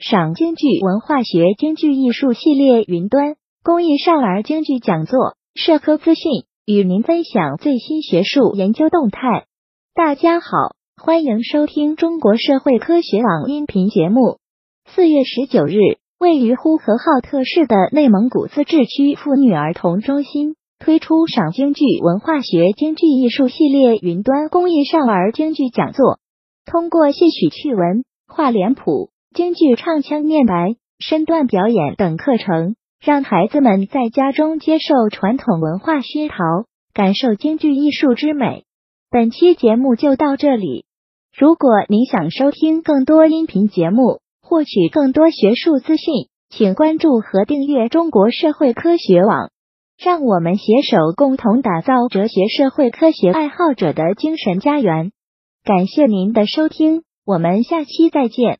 赏京剧文化学京剧艺术系列云端公益少儿京剧讲座社科资讯，与您分享最新学术研究动态。大家好，欢迎收听中国社会科学网音频节目。四月十九日，位于呼和浩特市的内蒙古自治区妇女儿童中心推出赏京剧文化学京剧艺术系列云端公益少儿京剧讲座。通过戏曲趣闻、画脸谱、京剧唱腔念白、身段表演等课程，让孩子们在家中接受传统文化熏陶，感受京剧艺术之美。本期节目就到这里。如果您想收听更多音频节目，获取更多学术资讯，请关注和订阅中国社会科学网。让我们携手共同打造哲学社会科学爱好者的精神家园。感谢您的收听，我们下期再见。